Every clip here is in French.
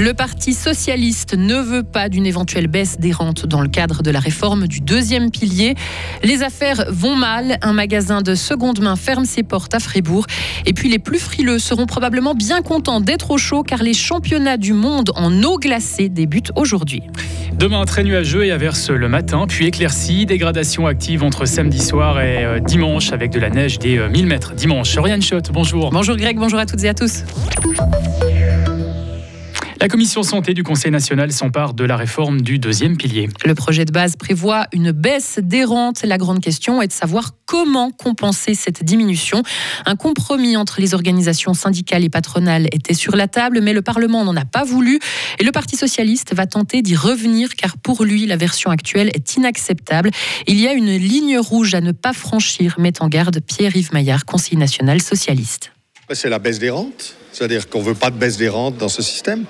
Le Parti socialiste ne veut pas d'une éventuelle baisse des rentes dans le cadre de la réforme du deuxième pilier. Les affaires vont mal. Un magasin de seconde main ferme ses portes à Fribourg. Et puis les plus frileux seront probablement bien contents d'être au chaud car les championnats du monde en eau glacée débutent aujourd'hui. Demain, très nuageux et averse le matin, puis éclairci. Dégradation active entre samedi soir et euh, dimanche avec de la neige des 1000 euh, mètres. Dimanche, Oriane Schott, bonjour. Bonjour Greg, bonjour à toutes et à tous. La commission santé du Conseil national s'empare de la réforme du deuxième pilier. Le projet de base prévoit une baisse des rentes. La grande question est de savoir comment compenser cette diminution. Un compromis entre les organisations syndicales et patronales était sur la table, mais le Parlement n'en a pas voulu. Et le Parti socialiste va tenter d'y revenir car pour lui, la version actuelle est inacceptable. Il y a une ligne rouge à ne pas franchir, met en garde Pierre-Yves Maillard, conseiller national socialiste. C'est la baisse des rentes c'est-à-dire qu'on ne veut pas de baisse des rentes dans ce système.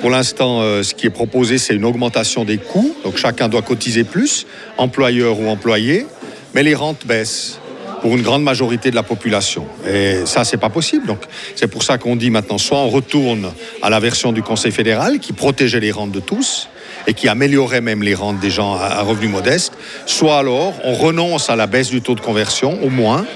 Pour l'instant, euh, ce qui est proposé, c'est une augmentation des coûts. Donc chacun doit cotiser plus, employeur ou employé, mais les rentes baissent pour une grande majorité de la population. Et ça, c'est pas possible. Donc, c'est pour ça qu'on dit maintenant, soit on retourne à la version du Conseil fédéral qui protégeait les rentes de tous et qui améliorait même les rentes des gens à revenus modestes, soit alors on renonce à la baisse du taux de conversion, au moins,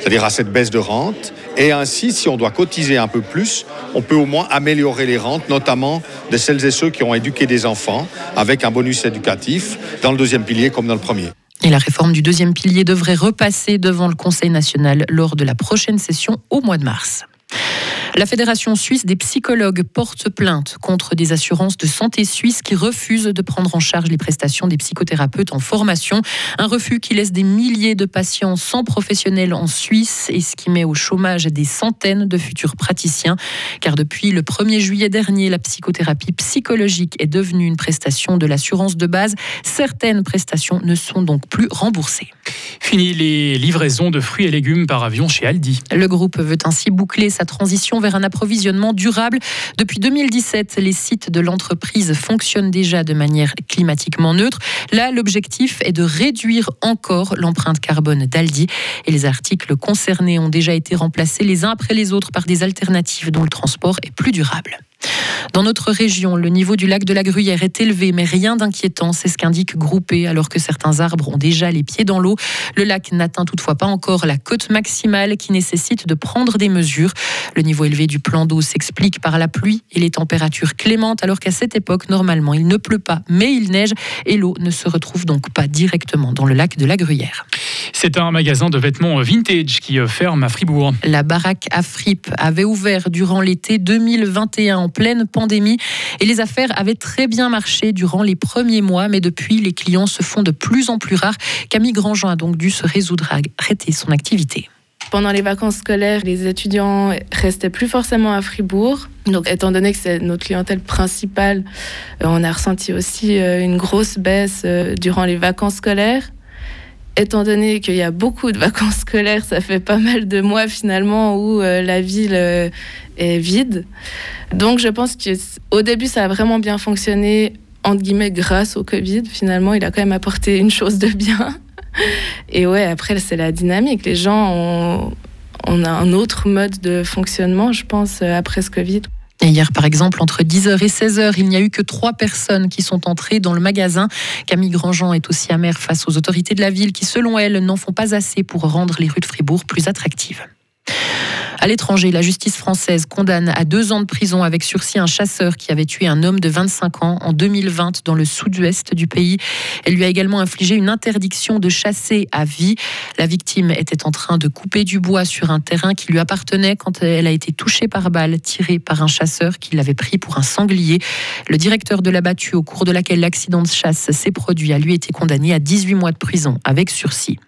c'est-à-dire à cette baisse de rente, et ainsi, si on doit cotiser un peu plus, on peut au moins améliorer les rentes, notamment de celles et ceux qui ont éduqué des enfants avec un bonus éducatif dans le deuxième pilier comme dans le premier. Et la réforme du deuxième pilier devrait repasser devant le Conseil national lors de la prochaine session au mois de mars. La Fédération suisse des psychologues porte plainte contre des assurances de santé suisses qui refusent de prendre en charge les prestations des psychothérapeutes en formation. Un refus qui laisse des milliers de patients sans professionnels en Suisse et ce qui met au chômage des centaines de futurs praticiens. Car depuis le 1er juillet dernier, la psychothérapie psychologique est devenue une prestation de l'assurance de base. Certaines prestations ne sont donc plus remboursées. Fini les livraisons de fruits et légumes par avion chez Aldi. Le groupe veut ainsi boucler sa transition vers un approvisionnement durable. Depuis 2017, les sites de l'entreprise fonctionnent déjà de manière climatiquement neutre. Là, l'objectif est de réduire encore l'empreinte carbone d'Aldi. Et les articles concernés ont déjà été remplacés les uns après les autres par des alternatives dont le transport est plus durable. Dans notre région, le niveau du lac de la Gruyère est élevé, mais rien d'inquiétant, c'est ce qu'indique Groupé, alors que certains arbres ont déjà les pieds dans l'eau. Le lac n'atteint toutefois pas encore la cote maximale qui nécessite de prendre des mesures. Le niveau élevé du plan d'eau s'explique par la pluie et les températures clémentes, alors qu'à cette époque, normalement, il ne pleut pas, mais il neige et l'eau ne se retrouve donc pas directement dans le lac de la Gruyère. C'est un magasin de vêtements vintage qui ferme à Fribourg. La baraque à Fripp avait ouvert durant l'été 2021 en pleine pandémie et les affaires avaient très bien marché durant les premiers mois, mais depuis, les clients se font de plus en plus rares. Camille Grandjean a donc dû se résoudre à arrêter son activité. Pendant les vacances scolaires, les étudiants restaient plus forcément à Fribourg. Donc, étant donné que c'est notre clientèle principale, euh, on a ressenti aussi euh, une grosse baisse euh, durant les vacances scolaires étant donné qu'il y a beaucoup de vacances scolaires, ça fait pas mal de mois finalement où euh, la ville euh, est vide. Donc je pense qu'au début, ça a vraiment bien fonctionné, entre guillemets, grâce au Covid. Finalement, il a quand même apporté une chose de bien. Et ouais, après, c'est la dynamique. Les gens ont, un autre mode de fonctionnement, je pense, euh, après ce Covid hier, par exemple, entre 10h et 16h, il n'y a eu que trois personnes qui sont entrées dans le magasin. Camille Grandjean est aussi amère face aux autorités de la ville qui, selon elle, n'en font pas assez pour rendre les rues de Fribourg plus attractives. À l'étranger, la justice française condamne à deux ans de prison avec sursis un chasseur qui avait tué un homme de 25 ans en 2020 dans le sud-ouest du pays. Elle lui a également infligé une interdiction de chasser à vie. La victime était en train de couper du bois sur un terrain qui lui appartenait quand elle a été touchée par balle tirée par un chasseur qui l'avait pris pour un sanglier. Le directeur de la battue au cours de laquelle l'accident de chasse s'est produit a lui été condamné à 18 mois de prison avec sursis.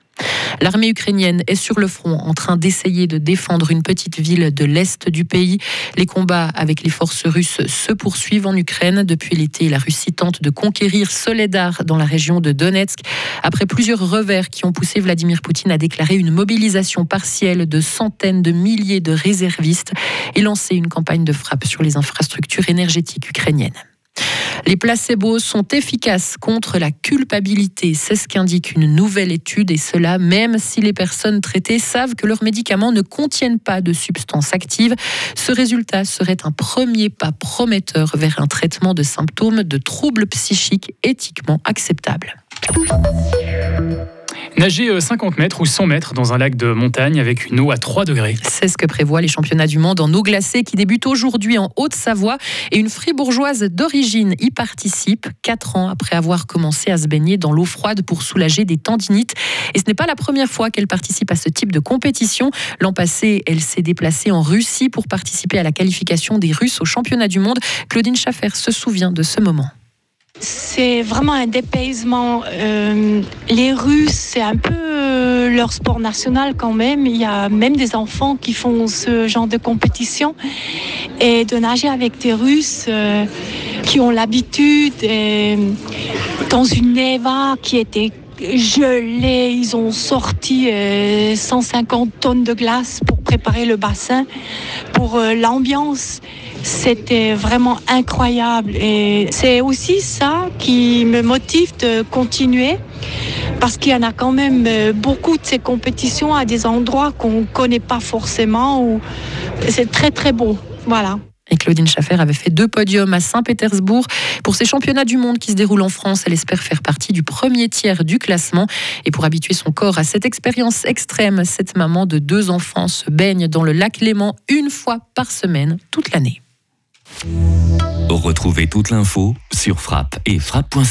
L'armée ukrainienne est sur le front en train d'essayer de défendre une petite ville de l'est du pays. Les combats avec les forces russes se poursuivent en Ukraine. Depuis l'été, la Russie tente de conquérir Soledar dans la région de Donetsk. Après plusieurs revers qui ont poussé Vladimir Poutine à déclarer une mobilisation partielle de centaines de milliers de réservistes et lancer une campagne de frappe sur les infrastructures énergétiques ukrainiennes. Les placebos sont efficaces contre la culpabilité. C'est ce qu'indique une nouvelle étude et cela même si les personnes traitées savent que leurs médicaments ne contiennent pas de substances actives. Ce résultat serait un premier pas prometteur vers un traitement de symptômes de troubles psychiques éthiquement acceptables. Nager 50 euh, mètres ou 100 mètres dans un lac de montagne avec une eau à 3 degrés. C'est ce que prévoient les championnats du monde en eau glacée qui débutent aujourd'hui en Haute-Savoie et une fribourgeoise d'origine y participe 4 ans après avoir commencé à se baigner dans l'eau froide pour soulager des tendinites. Et ce n'est pas la première fois qu'elle participe à ce type de compétition. L'an passé, elle s'est déplacée en Russie pour participer à la qualification des Russes aux championnats du monde. Claudine Schaffer se souvient de ce moment. C'est vraiment un dépaysement. Euh, les Russes, c'est un peu euh, leur sport national quand même. Il y a même des enfants qui font ce genre de compétition. Et de nager avec des Russes euh, qui ont l'habitude, dans une neva qui était gelée, ils ont sorti 150 tonnes de glace pour préparer le bassin, pour l'ambiance. C'était vraiment incroyable et c'est aussi ça qui me motive de continuer parce qu'il y en a quand même euh, beaucoup de ces compétitions à des endroits qu'on ne connaît pas forcément ou c'est très très beau. Voilà. Et Claudine Schaffer avait fait deux podiums à Saint-Pétersbourg. Pour ces championnats du monde qui se déroulent en France, elle espère faire partie du premier tiers du classement. Et pour habituer son corps à cette expérience extrême, cette maman de deux enfants se baigne dans le lac Léman une fois par semaine toute l'année. Retrouvez toute l'info sur frappe et frappe.ca.